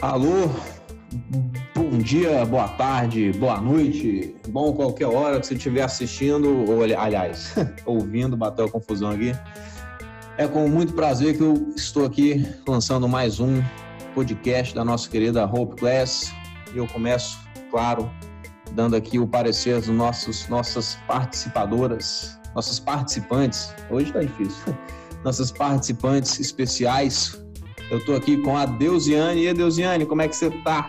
Alô, bom dia, boa tarde, boa noite, bom qualquer hora que você estiver assistindo, ou aliás, ouvindo, bateu a confusão aqui. É com muito prazer que eu estou aqui lançando mais um podcast da nossa querida Hope Class. E eu começo, claro, dando aqui o parecer das nossos, nossas participadoras, nossas participantes. Hoje tá difícil. Nossas participantes especiais. Eu estou aqui com a Deusiane. E a Deusiane, como é que você tá?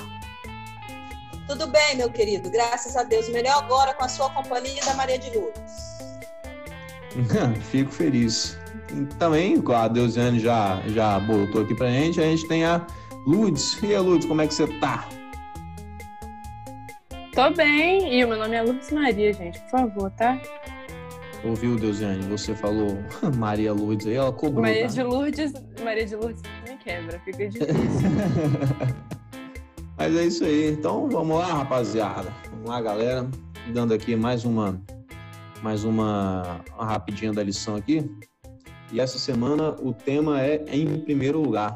Tudo bem, meu querido. Graças a Deus. Melhor agora com a sua companhia da Maria de Lourdes. Fico feliz. E também, a Deusiane já, já botou aqui pra gente, a gente tem a Ludes. E a Ludes, como é que você tá? Tô bem, e o meu nome é Lourdes Maria, gente, por favor, tá? Ouviu, Deusiane? Você falou Maria Lourdes aí, ela cobrou. Maria tá? de Lourdes, Maria de Lourdes quebra, fica difícil. Mas é isso aí. Então vamos lá, rapaziada. Vamos lá, galera. Dando aqui mais uma mais uma, uma rapidinha da lição aqui. E essa semana o tema é em primeiro lugar.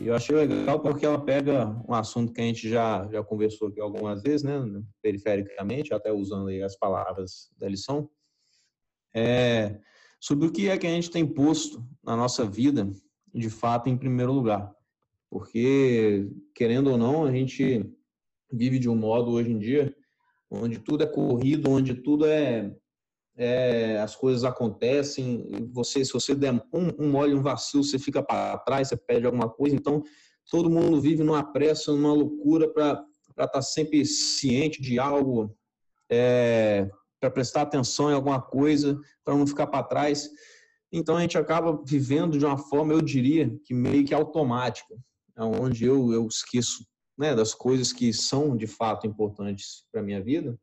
E eu achei legal porque ela pega um assunto que a gente já, já conversou aqui algumas vezes, né, perifericamente, até usando aí as palavras da lição, é sobre o que é que a gente tem posto na nossa vida, de fato, em primeiro lugar. Porque, querendo ou não, a gente vive de um modo hoje em dia onde tudo é corrido, onde tudo é é, as coisas acontecem, você, se você der um, um mole, um vacilo, você fica para trás, você perde alguma coisa. Então, todo mundo vive numa pressa, numa loucura para estar tá sempre ciente de algo, é, para prestar atenção em alguma coisa, para não ficar para trás. Então, a gente acaba vivendo de uma forma, eu diria, que meio que automática, onde eu, eu esqueço né, das coisas que são de fato importantes para a minha vida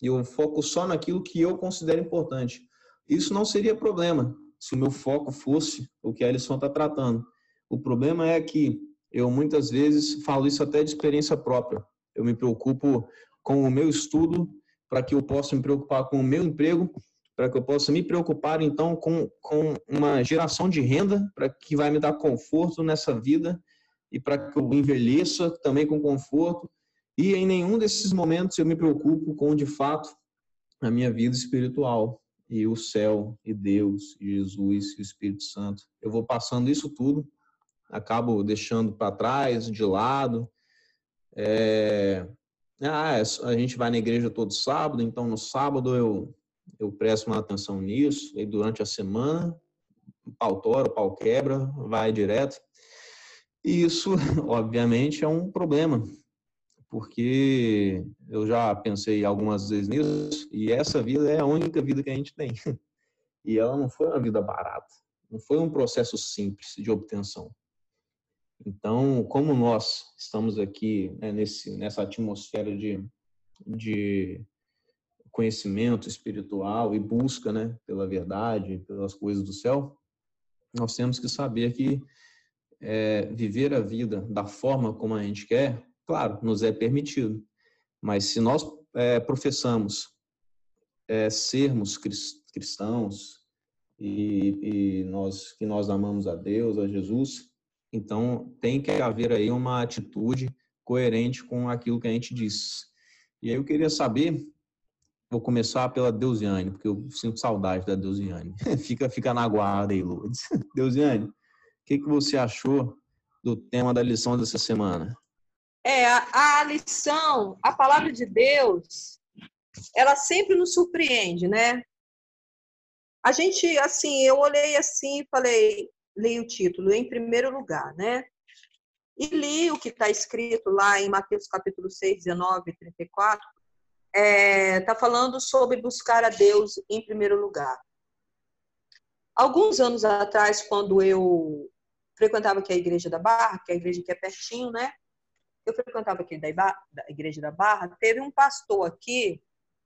e eu foco só naquilo que eu considero importante. Isso não seria problema se o meu foco fosse o que a lição está tratando. O problema é que eu muitas vezes falo isso até de experiência própria. Eu me preocupo com o meu estudo para que eu possa me preocupar com o meu emprego, para que eu possa me preocupar então com, com uma geração de renda para que vai me dar conforto nessa vida e para que eu envelheça também com conforto e em nenhum desses momentos eu me preocupo com, de fato, a minha vida espiritual e o céu e Deus e Jesus e o Espírito Santo. Eu vou passando isso tudo, acabo deixando para trás, de lado. É... Ah, é a gente vai na igreja todo sábado, então no sábado eu, eu presto uma atenção nisso, e durante a semana, pau tora, pau quebra, vai direto. E isso, obviamente, é um problema, porque eu já pensei algumas vezes nisso e essa vida é a única vida que a gente tem. E ela não foi uma vida barata, não foi um processo simples de obtenção. Então, como nós estamos aqui né, nesse, nessa atmosfera de, de conhecimento espiritual e busca né, pela verdade, pelas coisas do céu, nós temos que saber que é, viver a vida da forma como a gente quer Claro, nos é permitido. Mas se nós é, professamos é, sermos cristãos e, e, nós que nós amamos a Deus, a Jesus, então tem que haver aí uma atitude coerente com aquilo que a gente diz. E aí eu queria saber, vou começar pela Deusiane, porque eu sinto saudade da Deusiane. fica, fica na guarda aí, Lourdes. Deusiane, o que, que você achou do tema da lição dessa semana? É, a, a lição, a palavra de Deus, ela sempre nos surpreende, né? A gente, assim, eu olhei assim e falei, li o título, em primeiro lugar, né? E li o que está escrito lá em Mateus capítulo 6, 19 e 34, está é, tá falando sobre buscar a Deus em primeiro lugar. Alguns anos atrás, quando eu frequentava aqui a igreja da Barra, que é a igreja que é pertinho, né? eu frequentava aqui da, da Igreja da Barra, teve um pastor aqui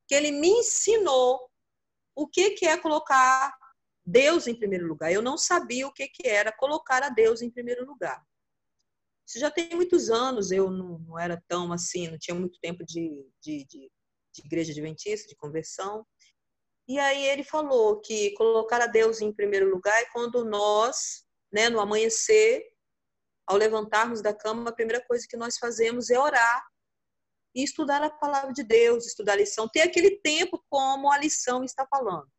que ele me ensinou o que, que é colocar Deus em primeiro lugar. Eu não sabia o que, que era colocar a Deus em primeiro lugar. Isso já tem muitos anos, eu não, não era tão assim, não tinha muito tempo de, de, de, de igreja adventista, de conversão. E aí ele falou que colocar a Deus em primeiro lugar é quando nós, né, no amanhecer, ao levantarmos da cama, a primeira coisa que nós fazemos é orar e estudar a palavra de Deus, estudar a lição, ter aquele tempo como a lição está falando.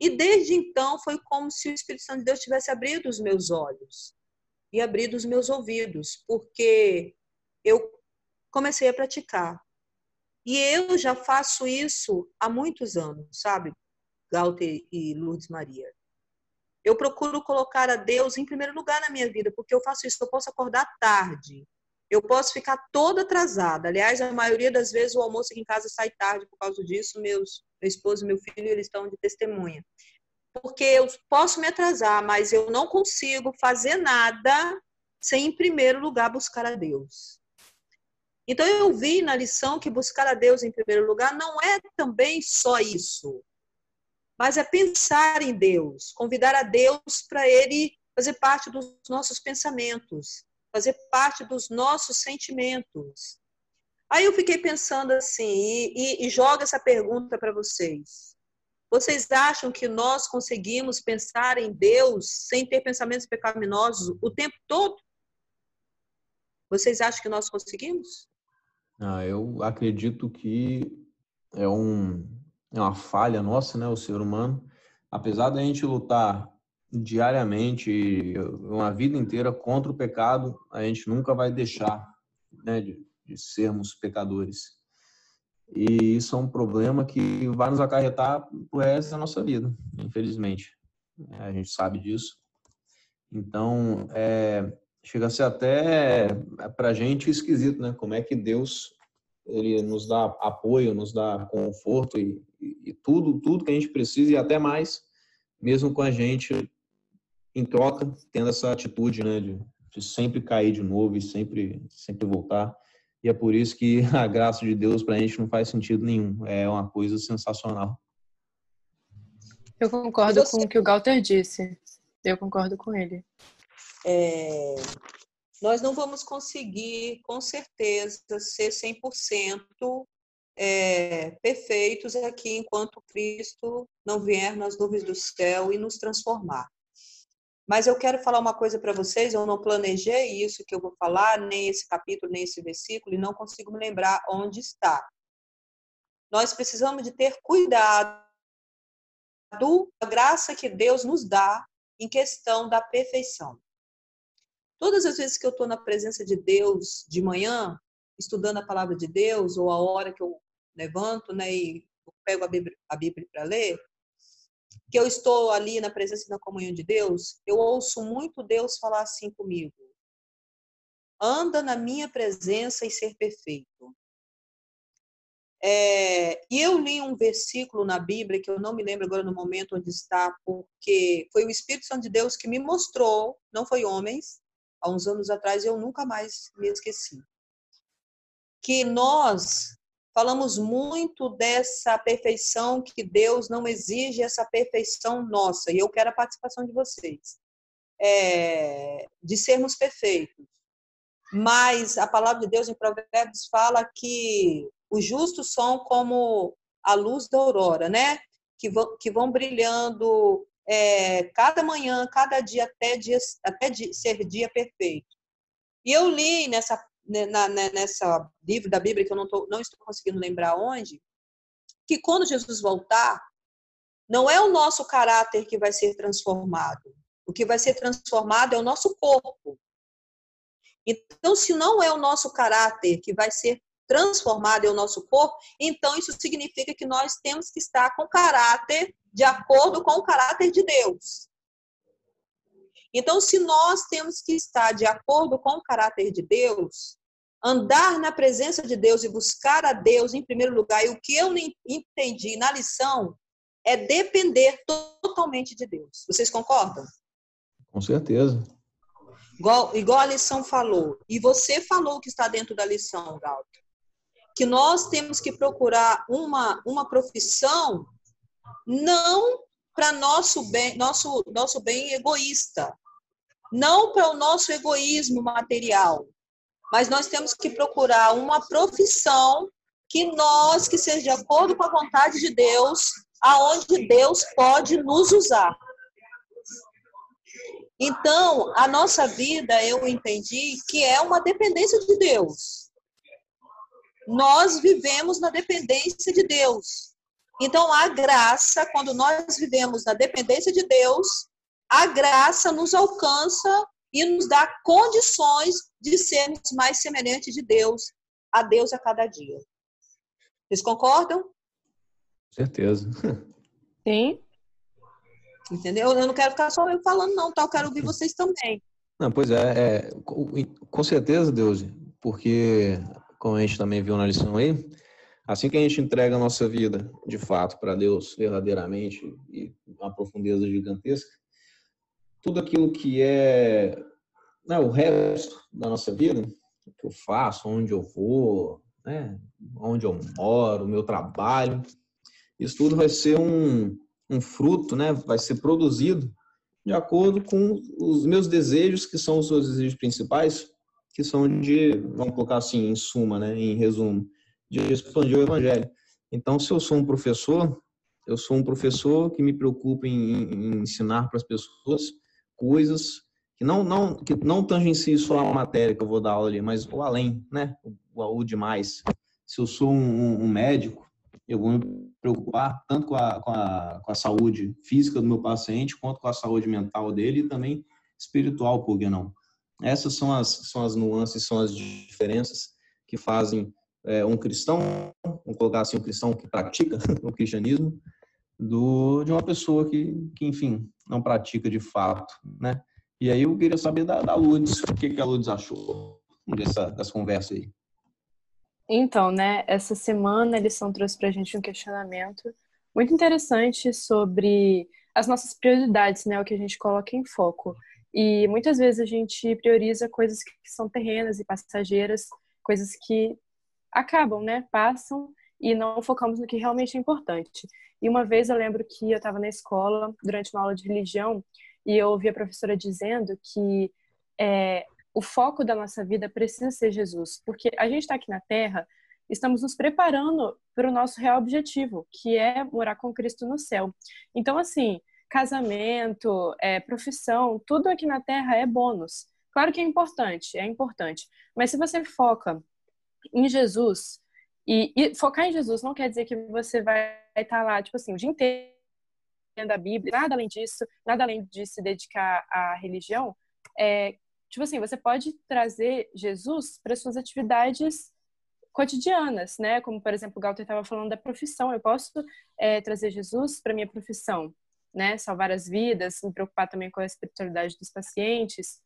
E desde então foi como se o Espírito Santo de Deus tivesse abrido os meus olhos e abrido os meus ouvidos, porque eu comecei a praticar. E eu já faço isso há muitos anos, sabe, Galter e Lourdes Maria. Eu procuro colocar a Deus em primeiro lugar na minha vida, porque eu faço isso. Eu posso acordar tarde, eu posso ficar toda atrasada. Aliás, a maioria das vezes o almoço aqui em casa sai tarde por causa disso. Meus, meu esposo e meu filho eles estão de testemunha. Porque eu posso me atrasar, mas eu não consigo fazer nada sem, em primeiro lugar, buscar a Deus. Então, eu vi na lição que buscar a Deus em primeiro lugar não é também só isso mas é pensar em Deus, convidar a Deus para Ele fazer parte dos nossos pensamentos, fazer parte dos nossos sentimentos. Aí eu fiquei pensando assim, e, e, e jogo essa pergunta para vocês. Vocês acham que nós conseguimos pensar em Deus sem ter pensamentos pecaminosos o tempo todo? Vocês acham que nós conseguimos? Ah, eu acredito que é um, é uma falha nossa, né, o ser humano. Apesar da gente lutar diariamente, uma vida inteira contra o pecado, a gente nunca vai deixar né, de, de sermos pecadores. E isso é um problema que vai nos acarretar o resto da nossa vida, infelizmente. É, a gente sabe disso. Então, é, chega a ser até para a gente esquisito, né? Como é que Deus ele nos dá apoio, nos dá conforto e, e, tudo, tudo que a gente precisa e até mais, mesmo com a gente em troca, tendo essa atitude, né, de, de sempre cair de novo e sempre, sempre voltar. E é por isso que a graça de Deus para a gente não faz sentido nenhum. É uma coisa sensacional. Eu concordo com o que o Galter disse. Eu concordo com ele. É, nós não vamos conseguir, com certeza, ser 100% é, perfeitos aqui enquanto Cristo não vier nas nuvens do céu e nos transformar. Mas eu quero falar uma coisa para vocês, eu não planejei isso que eu vou falar, nem esse capítulo, nem esse versículo, e não consigo me lembrar onde está. Nós precisamos de ter cuidado da graça que Deus nos dá em questão da perfeição. Todas as vezes que eu estou na presença de Deus de manhã, estudando a palavra de Deus, ou a hora que eu levanto né, e pego a Bíblia, Bíblia para ler, que eu estou ali na presença da comunhão de Deus, eu ouço muito Deus falar assim comigo: anda na minha presença e ser perfeito. É, e eu li um versículo na Bíblia, que eu não me lembro agora no momento onde está, porque foi o Espírito Santo de Deus que me mostrou, não foi homens, há uns anos atrás, eu nunca mais me esqueci. Que nós falamos muito dessa perfeição que Deus não exige essa perfeição nossa, e eu quero a participação de vocês, é, de sermos perfeitos. Mas a palavra de Deus em Provérbios fala que os justos são como a luz da aurora, né? Que vão, que vão brilhando é, cada manhã, cada dia, até, dia, até ser dia perfeito. E eu li nessa, né, na, né, nessa livro da Bíblia, que eu não, tô, não estou conseguindo lembrar onde, que quando Jesus voltar, não é o nosso caráter que vai ser transformado. O que vai ser transformado é o nosso corpo. Então, se não é o nosso caráter que vai ser transformado é o nosso corpo, então isso significa que nós temos que estar com caráter de acordo com o caráter de Deus. Então, se nós temos que estar de acordo com o caráter de Deus, andar na presença de Deus e buscar a Deus em primeiro lugar, e o que eu entendi na lição é depender totalmente de Deus. Vocês concordam? Com certeza. Igual, igual a lição falou. E você falou que está dentro da lição, Galto. Que nós temos que procurar uma, uma profissão não para nosso bem, nosso, nosso bem egoísta, não para o nosso egoísmo material, mas nós temos que procurar uma profissão que nós, que seja de acordo com a vontade de Deus, aonde Deus pode nos usar. Então, a nossa vida, eu entendi que é uma dependência de Deus. Nós vivemos na dependência de Deus. Então, a graça, quando nós vivemos na dependência de Deus, a graça nos alcança e nos dá condições de sermos mais semelhantes de Deus, a Deus a cada dia. Vocês concordam? Certeza. Sim. Entendeu? Eu não quero ficar só eu falando, não, tá? Eu quero ouvir vocês também. Não, pois é, é com certeza, Deus, porque, como a gente também viu na lição aí, assim que a gente entrega a nossa vida, de fato, para Deus, verdadeiramente, e uma profundeza gigantesca, tudo aquilo que é né, o resto da nossa vida, o que eu faço, onde eu vou, né, onde eu moro, o meu trabalho, isso tudo vai ser um, um fruto, né, vai ser produzido de acordo com os meus desejos, que são os seus desejos principais, que são de, vamos colocar assim, em suma, né, em resumo, de expandir o evangelho. Então, se eu sou um professor, eu sou um professor que me preocupa em, em ensinar para as pessoas coisas que não não que não tangenciem só a matéria que eu vou dar aula ali, mas o além, né? O, o demais. Se eu sou um, um, médico, eu vou me preocupar tanto com a, com, a, com a saúde física do meu paciente, quanto com a saúde mental dele e também espiritual, por que não? Essas são as, são as nuances, são as diferenças que fazem é, um cristão, vamos colocar assim, um cristão que pratica o cristianismo, do, de uma pessoa que, que, enfim, não pratica de fato, né? E aí eu queria saber da, da Lourdes, o que, que a Lourdes achou dessa, dessa conversa aí. Então, né, essa semana a lição trouxe para a gente um questionamento muito interessante sobre as nossas prioridades, né, o que a gente coloca em foco. E muitas vezes a gente prioriza coisas que são terrenas e passageiras, coisas que acabam, né, passam e não focamos no que realmente é importante. E uma vez eu lembro que eu estava na escola, durante uma aula de religião, e eu ouvi a professora dizendo que é, o foco da nossa vida precisa ser Jesus, porque a gente está aqui na Terra, estamos nos preparando para o nosso real objetivo, que é morar com Cristo no céu. Então, assim, casamento, é, profissão, tudo aqui na Terra é bônus. Claro que é importante, é importante, mas se você foca em Jesus, e, e, focar em Jesus não quer dizer que você vai estar lá, tipo assim, o dia inteiro da Bíblia, nada além disso, nada além de se dedicar à religião. É, tipo assim, você pode trazer Jesus para suas atividades cotidianas, né? Como, por exemplo, o Galter estava falando da profissão. Eu posso é, trazer Jesus para minha profissão, né? Salvar as vidas, me preocupar também com a espiritualidade dos pacientes,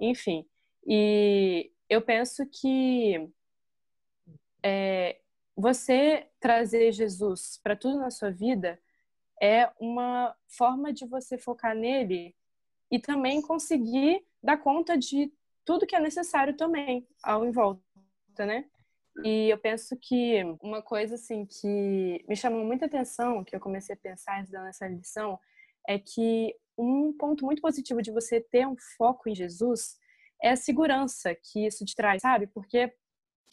enfim. E eu penso que é, você trazer Jesus para tudo na sua vida é uma forma de você focar nele e também conseguir dar conta de tudo que é necessário também ao em volta, né? E eu penso que uma coisa assim que me chamou muita atenção, que eu comecei a pensar estudando essa lição, é que um ponto muito positivo de você ter um foco em Jesus é a segurança que isso te traz, sabe? Porque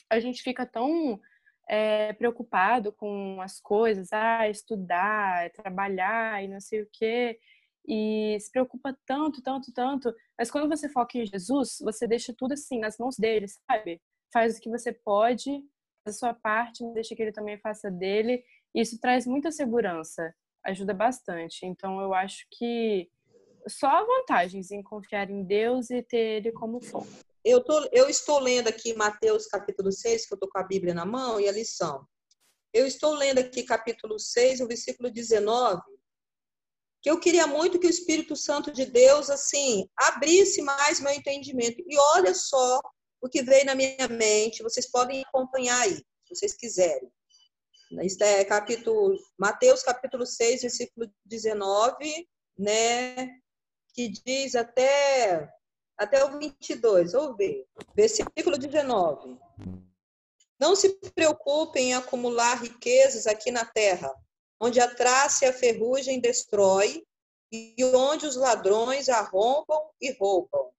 a gente fica tão é, preocupado com as coisas, ah, estudar, trabalhar e não sei o quê, e se preocupa tanto, tanto, tanto, mas quando você foca em Jesus, você deixa tudo assim nas mãos dele, sabe? Faz o que você pode, faz a sua parte, deixa que ele também faça dele, isso traz muita segurança, ajuda bastante. Então eu acho que só vantagens em confiar em Deus e ter ele como foco eu, tô, eu estou lendo aqui Mateus capítulo 6, que eu estou com a Bíblia na mão, e a lição. Eu estou lendo aqui capítulo 6, o versículo 19, que eu queria muito que o Espírito Santo de Deus, assim, abrisse mais meu entendimento. E olha só o que veio na minha mente, vocês podem acompanhar aí, se vocês quiserem. Isso é capítulo, Mateus capítulo 6, versículo 19, né, que diz até até o 22, vamos ver. Versículo 19. Não se preocupem em acumular riquezas aqui na terra, onde a traça e a ferrugem destrói e onde os ladrões arrombam e roubam.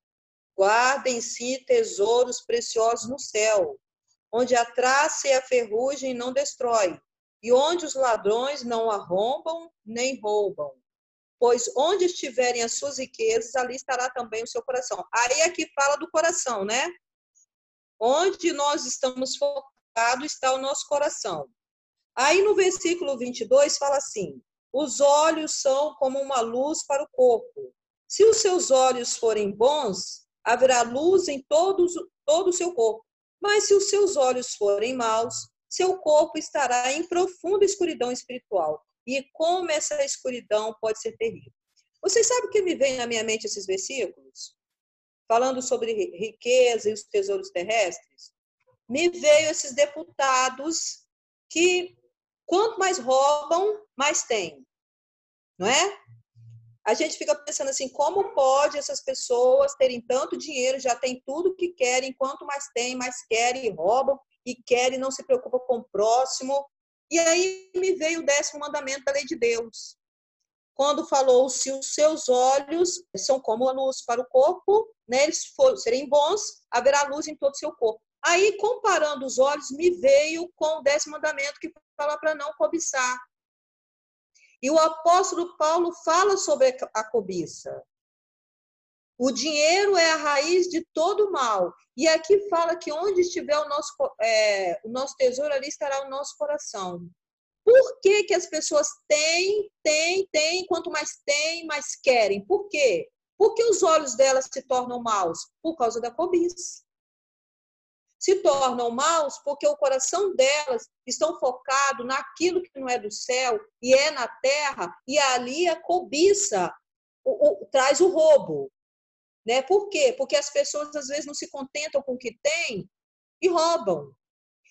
Guardem em si tesouros preciosos no céu, onde a traça e a ferrugem não destrói e onde os ladrões não arrombam nem roubam. pois onde estiverem as suas riquezas, ali estará também o seu coração. Aí aqui fala do coração, né? Onde nós estamos focados está o nosso coração. Aí no versículo 22 fala assim: os olhos são como uma luz para o corpo. Se os seus olhos forem bons, haverá luz em todos, todo o seu corpo. Mas se os seus olhos forem maus, seu corpo estará em profunda escuridão espiritual. E como essa escuridão pode ser terrível. Vocês sabem o que me vem na minha mente esses versículos? Falando sobre riqueza e os tesouros terrestres. Me veio esses deputados que quanto mais roubam, mais tem. Não é? A gente fica pensando assim, como pode essas pessoas terem tanto dinheiro, já tem tudo que querem, quanto mais tem, mais querem roubam e querem, não se preocupam com o próximo. E aí me veio o décimo mandamento da lei de Deus. Quando falou, se os seus olhos são como a luz para o corpo, né, eles serem bons, haverá luz em todo o seu corpo. Aí, comparando os olhos, me veio com o décimo mandamento que fala para não cobiçar. E o apóstolo Paulo fala sobre a cobiça. O dinheiro é a raiz de todo mal. E aqui fala que onde estiver o nosso, é, o nosso tesouro, ali estará o nosso coração. Por que, que as pessoas têm, têm, têm, quanto mais têm, mais querem? Por quê? Porque os olhos delas se tornam maus? Por causa da cobiça. Se tornam maus porque o coração delas estão focado naquilo que não é do céu e é na terra, e ali a cobiça o, o, traz o roubo. Né? Por quê? Porque as pessoas às vezes não se contentam com o que têm e roubam.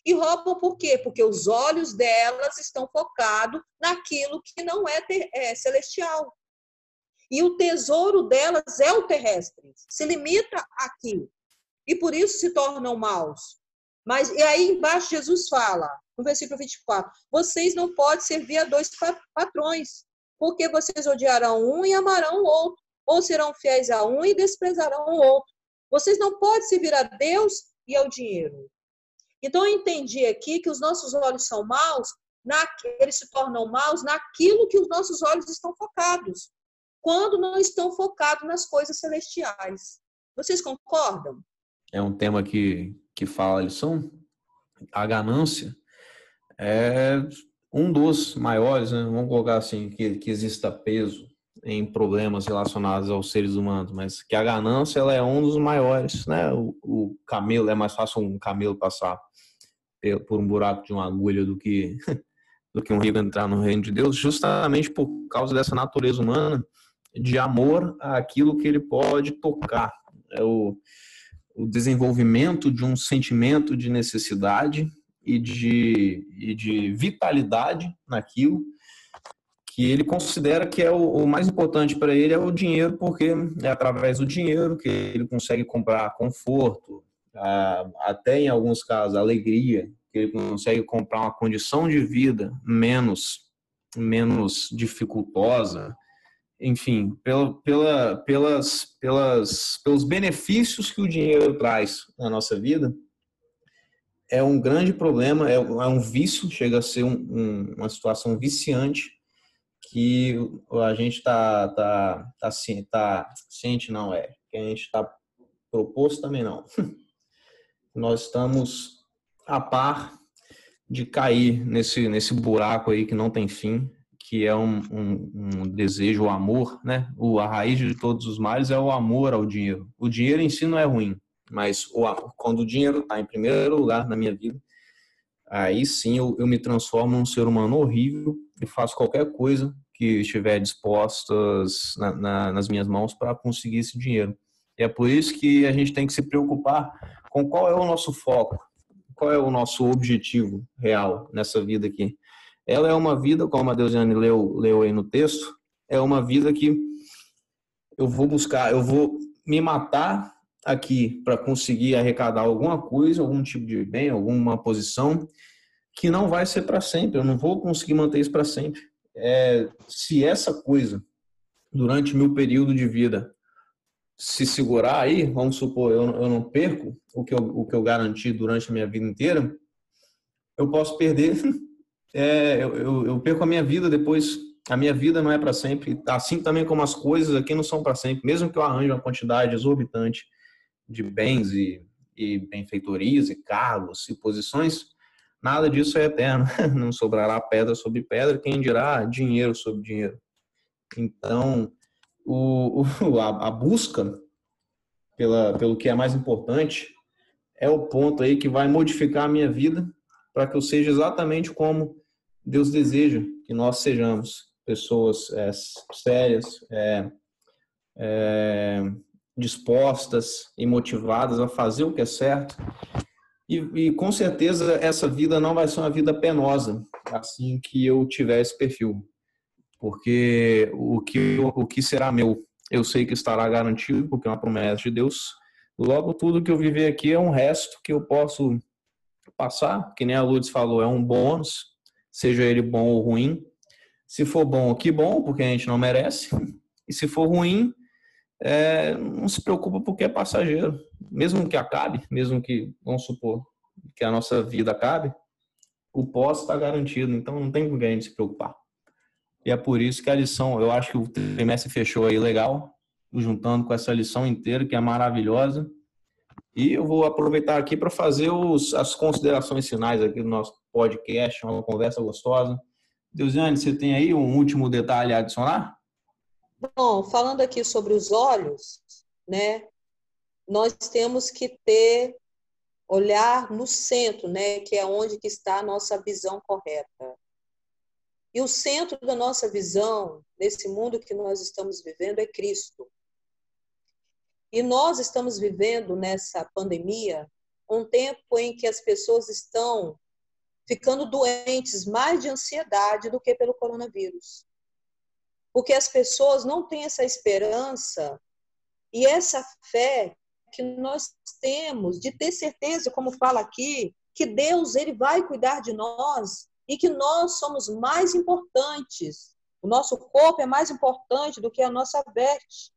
E roubam por quê? Porque os olhos delas estão focados naquilo que não é, ter, é celestial. E o tesouro delas é o terrestre, se limita aqui. E por isso se tornam maus. Mas e aí embaixo Jesus fala, no versículo 24: vocês não podem servir a dois patrões, porque vocês odiarão um e amarão o outro ou serão fiéis a um e desprezarão o outro. Vocês não podem servir a Deus e ao dinheiro. Então, eu entendi aqui que os nossos olhos são maus, na, eles se tornam maus naquilo que os nossos olhos estão focados, quando não estão focados nas coisas celestiais. Vocês concordam? É um tema que, que fala a lição. A ganância é um dos maiores, né? vamos colocar assim, que, que exista peso em problemas relacionados aos seres humanos, mas que a ganância ela é um dos maiores, né? O, o camelo é mais fácil um camelo passar por um buraco de uma agulha do que do que um rico entrar no reino de Deus, justamente por causa dessa natureza humana de amor àquilo que ele pode tocar. É o, o desenvolvimento de um sentimento de necessidade e de, e de vitalidade naquilo que ele considera que é o, o mais importante para ele é o dinheiro, porque é através do dinheiro que ele consegue comprar conforto, até em alguns casos alegria, que ele consegue comprar uma condição de vida menos menos dificultosa, enfim, pela, pela, pelas, pelas, pelos benefícios que o dinheiro traz na nossa vida, é um grande problema, é, é um vício, chega a ser um, um, uma situação viciante que a gente está tá, tá, tá, ciente, não é, que a gente está proposto também não. Nós estamos a par de cair nesse, nesse buraco aí que não tem fim, que é um, um, um desejo, o amor, né? O, a raiz de todos os males é o amor ao dinheiro. O dinheiro em si não é ruim, mas o, quando o dinheiro está em primeiro lugar na minha vida, aí sim eu, eu me transformo num ser humano horrível e faço qualquer coisa que estiver dispostas na, na, nas minhas mãos para conseguir esse dinheiro. E é por isso que a gente tem que se preocupar com qual é o nosso foco, qual é o nosso objetivo real nessa vida aqui. Ela é uma vida, como a Deusiane leu, leu aí no texto, é uma vida que eu vou buscar, eu vou me matar aqui para conseguir arrecadar alguma coisa, algum tipo de bem, alguma posição que não vai ser para sempre. Eu não vou conseguir manter isso para sempre é, se essa coisa, durante meu período de vida, se segurar aí, vamos supor, eu, eu não perco o que eu, o que eu garanti durante a minha vida inteira, eu posso perder, é, eu, eu, eu perco a minha vida depois a minha vida não é para sempre, assim também como as coisas aqui não são para sempre. Mesmo que eu arranje uma quantidade exorbitante de bens e, e benfeitorias e cargos e posições, nada disso é eterno. Não sobrará pedra sobre pedra, quem dirá dinheiro sobre dinheiro. Então, o, o a, a, busca pela, pelo que é mais importante é o ponto aí que vai modificar a minha vida para que eu seja exatamente como Deus deseja que nós sejamos pessoas é, sérias, é, é, dispostas e motivadas a fazer o que é certo. E, e, com certeza essa vida não vai ser uma vida penosa assim que eu tiver esse perfil, porque o que, o que será meu, eu sei que estará garantido, porque é uma promessa de Deus. Logo, tudo que eu viver aqui é um resto que eu posso passar, que nem a Lourdes falou, é um bônus, seja ele bom ou ruim, se for bom, que bom, porque a gente não merece. E se for ruim, é, não se preocupa porque é passageiro. Mesmo que acabe, mesmo que, vamos supor, que a nossa vida acabe, o pós está garantido. Então não tem com quem a gente se preocupar. E é por isso que a lição, eu acho que o trimestre fechou aí legal, juntando com essa lição inteira, que é maravilhosa. E eu vou aproveitar aqui para fazer os, as considerações finais aqui do nosso podcast, uma conversa gostosa. Deusiane, você tem aí um último detalhe a adicionar? Bom, falando aqui sobre os olhos, né? Nós temos que ter olhar no centro, né, que é onde que está a nossa visão correta. E o centro da nossa visão nesse mundo que nós estamos vivendo é Cristo. E nós estamos vivendo nessa pandemia um tempo em que as pessoas estão ficando doentes mais de ansiedade do que pelo coronavírus. Porque as pessoas não têm essa esperança e essa fé que nós temos de ter certeza, como fala aqui, que Deus ele vai cuidar de nós e que nós somos mais importantes. O nosso corpo é mais importante do que a nossa veste.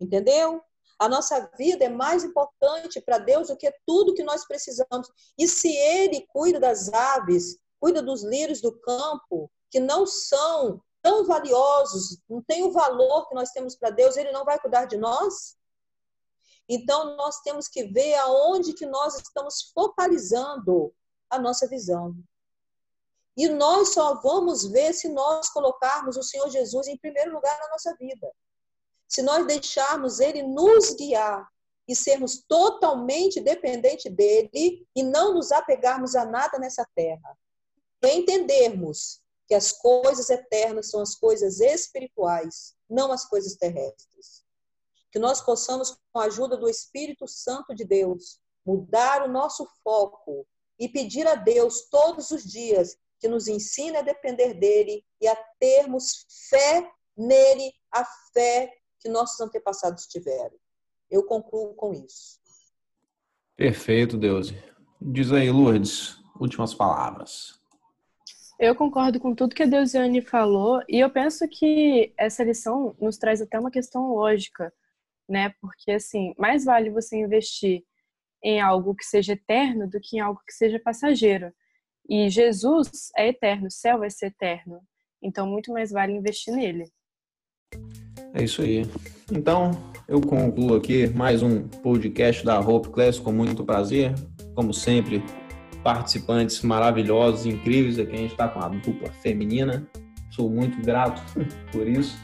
Entendeu? A nossa vida é mais importante para Deus do que tudo que nós precisamos. E se Ele cuida das aves, cuida dos lírios do campo, que não são tão valiosos, não tem o valor que nós temos para Deus, Ele não vai cuidar de nós? Então, nós temos que ver aonde que nós estamos focalizando a nossa visão. E nós só vamos ver se nós colocarmos o Senhor Jesus em primeiro lugar na nossa vida se nós deixarmos Ele nos guiar e sermos totalmente dependentes dele e não nos apegarmos a nada nessa terra. E entendermos que as coisas eternas são as coisas espirituais, não as coisas terrestres. Que nós possamos, com a ajuda do Espírito Santo de Deus, mudar o nosso foco e pedir a Deus todos os dias que nos ensine a depender dele e a termos fé nele, a fé que nossos antepassados tiveram. Eu concluo com isso. Perfeito, Deus. Diz aí, Lourdes, últimas palavras. Eu concordo com tudo que a Deusiane falou e eu penso que essa lição nos traz até uma questão lógica, né? Porque assim, mais vale você investir em algo que seja eterno do que em algo que seja passageiro. E Jesus é eterno, o céu vai ser eterno. Então, muito mais vale investir nele. É isso aí. Então, eu concluo aqui mais um podcast da Hope Class com muito prazer. Como sempre, participantes maravilhosos, incríveis. Aqui a gente está com a dupla feminina. Sou muito grato por isso.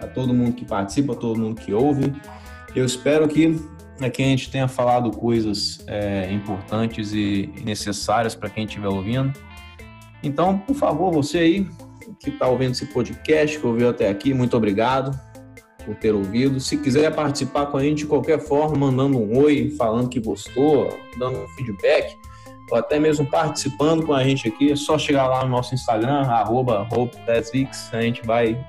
A todo mundo que participa, a todo mundo que ouve. Eu espero que aqui a gente tenha falado coisas é, importantes e necessárias para quem estiver ouvindo. Então, por favor, você aí que está ouvindo esse podcast, que ouviu até aqui, muito obrigado por ter ouvido. Se quiser participar com a gente de qualquer forma, mandando um oi, falando que gostou, dando um feedback, ou até mesmo participando com a gente aqui, é só chegar lá no nosso Instagram, arroba a gente vai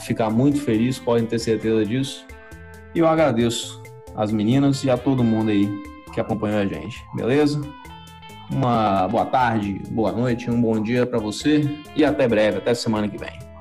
ficar muito feliz, podem ter certeza disso. E eu agradeço as meninas e a todo mundo aí que acompanhou a gente, beleza? Uma boa tarde, boa noite, um bom dia para você e até breve, até semana que vem.